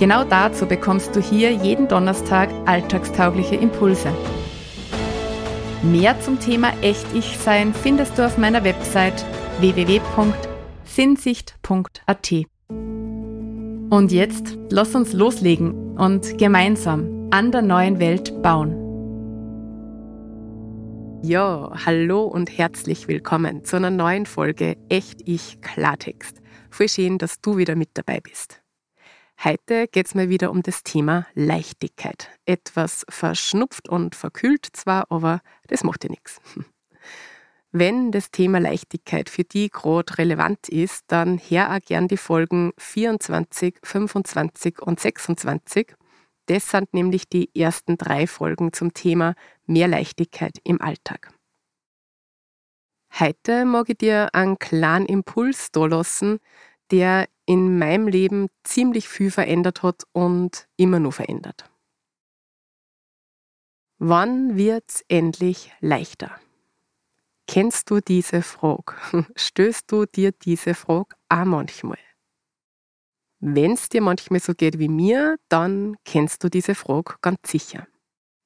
Genau dazu bekommst du hier jeden Donnerstag alltagstaugliche Impulse. Mehr zum Thema Echt-Ich-Sein findest du auf meiner Website www.sinnsicht.at. Und jetzt lass uns loslegen und gemeinsam an der neuen Welt bauen. Ja, hallo und herzlich willkommen zu einer neuen Folge Echt Ich Klartext. Voll schön, dass du wieder mit dabei bist. Heute geht es mal wieder um das Thema Leichtigkeit. Etwas verschnupft und verkühlt zwar, aber das macht ja nichts. Wenn das Thema Leichtigkeit für die gerade relevant ist, dann hör auch gern die Folgen 24, 25 und 26. Das sind nämlich die ersten drei Folgen zum Thema mehr Leichtigkeit im Alltag. Heute mag ich dir einen kleinen Impuls da lassen, der in meinem Leben ziemlich viel verändert hat und immer noch verändert. Wann wird's endlich leichter? Kennst du diese Frage? Stößt du dir diese Frage auch manchmal? Wenn es dir manchmal so geht wie mir, dann kennst du diese Frage ganz sicher.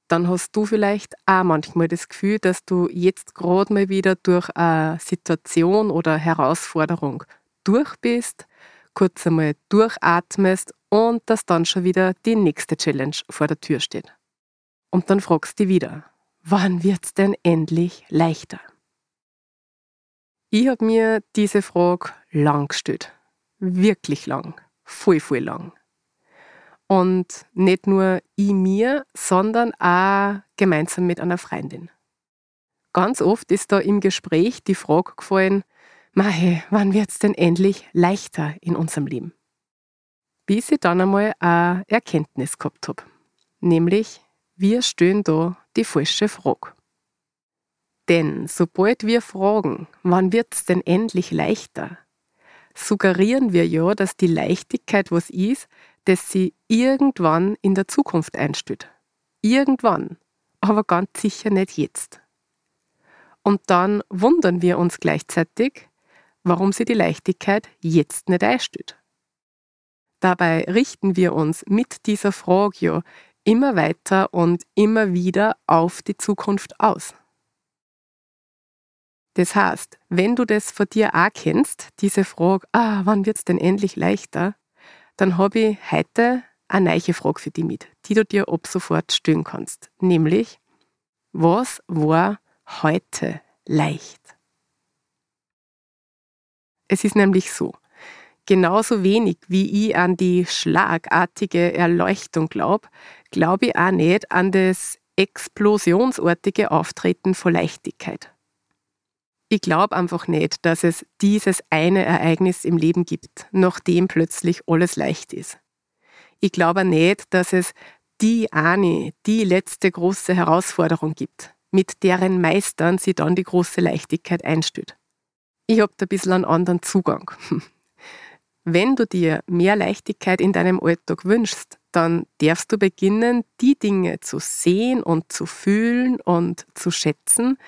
Dann hast du vielleicht auch manchmal das Gefühl, dass du jetzt gerade mal wieder durch eine Situation oder Herausforderung durch bist, kurz einmal durchatmest und dass dann schon wieder die nächste Challenge vor der Tür steht. Und dann fragst du dich wieder, wann wird's denn endlich leichter? Ich habe mir diese Frage lang gestellt. Wirklich lang. Voll, voll lang. Und nicht nur ich mir, sondern auch gemeinsam mit einer Freundin. Ganz oft ist da im Gespräch die Frage gefallen, Mahe, wann wird's denn endlich leichter in unserem Leben? Bis ich dann einmal eine Erkenntnis gehabt habe. Nämlich, wir stellen da die falsche Frage. Denn sobald wir fragen, wann wird's denn endlich leichter, suggerieren wir ja, dass die Leichtigkeit was ist, dass sie irgendwann in der Zukunft einsteht. Irgendwann, aber ganz sicher nicht jetzt. Und dann wundern wir uns gleichzeitig, warum sie die Leichtigkeit jetzt nicht einsteht. Dabei richten wir uns mit dieser Frage immer weiter und immer wieder auf die Zukunft aus. Das heißt, wenn du das von dir auch kennst, diese Frage, ah, wann wird es denn endlich leichter, dann habe ich heute eine neue Frage für dich mit, die du dir ab sofort stellen kannst. Nämlich, was war heute leicht? Es ist nämlich so, genauso wenig wie ich an die schlagartige Erleuchtung glaube, glaube ich auch nicht an das explosionsartige Auftreten von Leichtigkeit. Ich glaube einfach nicht, dass es dieses eine Ereignis im Leben gibt, nachdem plötzlich alles leicht ist. Ich glaube nicht, dass es die eine, die letzte große Herausforderung gibt, mit deren Meistern sie dann die große Leichtigkeit einstellt. Ich habe da ein bisschen einen anderen Zugang. Wenn du dir mehr Leichtigkeit in deinem Alltag wünschst, dann darfst du beginnen, die Dinge zu sehen und zu fühlen und zu schätzen,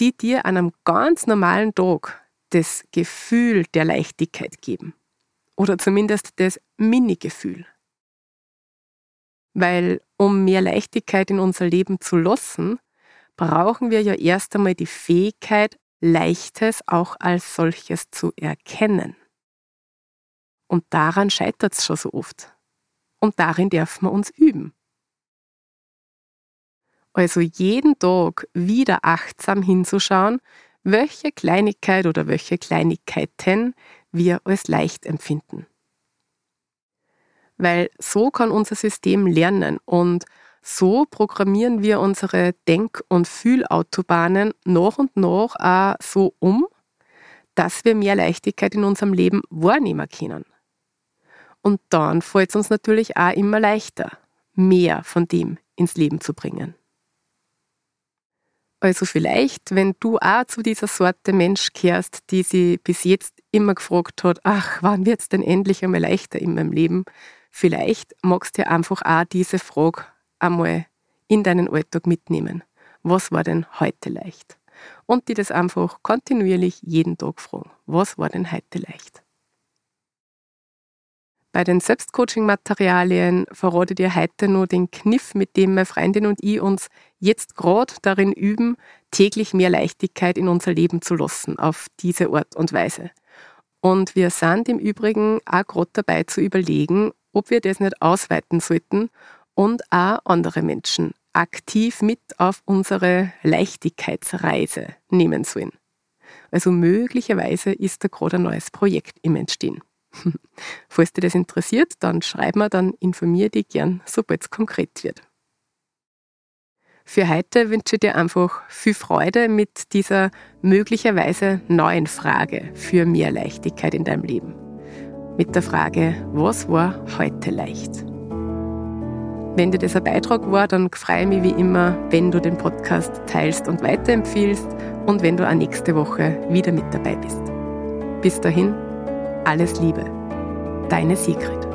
die dir an einem ganz normalen Tag das Gefühl der Leichtigkeit geben. Oder zumindest das Mini-Gefühl. Weil um mehr Leichtigkeit in unser Leben zu lassen, brauchen wir ja erst einmal die Fähigkeit, Leichtes auch als solches zu erkennen. Und daran scheitert es schon so oft. Und darin dürfen wir uns üben. Also jeden Tag wieder achtsam hinzuschauen, welche Kleinigkeit oder welche Kleinigkeiten wir als leicht empfinden. Weil so kann unser System lernen und so programmieren wir unsere Denk- und Fühlautobahnen nach und nach auch so um, dass wir mehr Leichtigkeit in unserem Leben wahrnehmen können. Und dann fällt es uns natürlich auch immer leichter, mehr von dem ins Leben zu bringen. Also vielleicht, wenn du auch zu dieser Sorte Mensch kehrst, die sie bis jetzt immer gefragt hat, ach, wann wird es denn endlich einmal leichter in meinem Leben? Vielleicht magst du einfach auch diese Frage einmal in deinen Alltag mitnehmen. Was war denn heute leicht? Und die das einfach kontinuierlich jeden Tag fragen. Was war denn heute leicht? Bei den Selbstcoaching-Materialien verrate dir heute nur den Kniff, mit dem meine Freundin und ich uns jetzt gerade darin üben, täglich mehr Leichtigkeit in unser Leben zu lassen, auf diese Art und Weise. Und wir sind im Übrigen auch gerade dabei zu überlegen, ob wir das nicht ausweiten sollten und auch andere Menschen aktiv mit auf unsere Leichtigkeitsreise nehmen sollen. Also möglicherweise ist da gerade ein neues Projekt im Entstehen. Falls dich das interessiert, dann schreib mir, dann informiere dich gern, sobald es konkret wird. Für heute wünsche ich dir einfach viel Freude mit dieser möglicherweise neuen Frage für mehr Leichtigkeit in deinem Leben. Mit der Frage, was war heute leicht? Wenn dir das ein Beitrag war, dann freue ich mich wie immer, wenn du den Podcast teilst und weiterempfiehlst und wenn du auch nächste Woche wieder mit dabei bist. Bis dahin, alles Liebe. Deine Sigrid.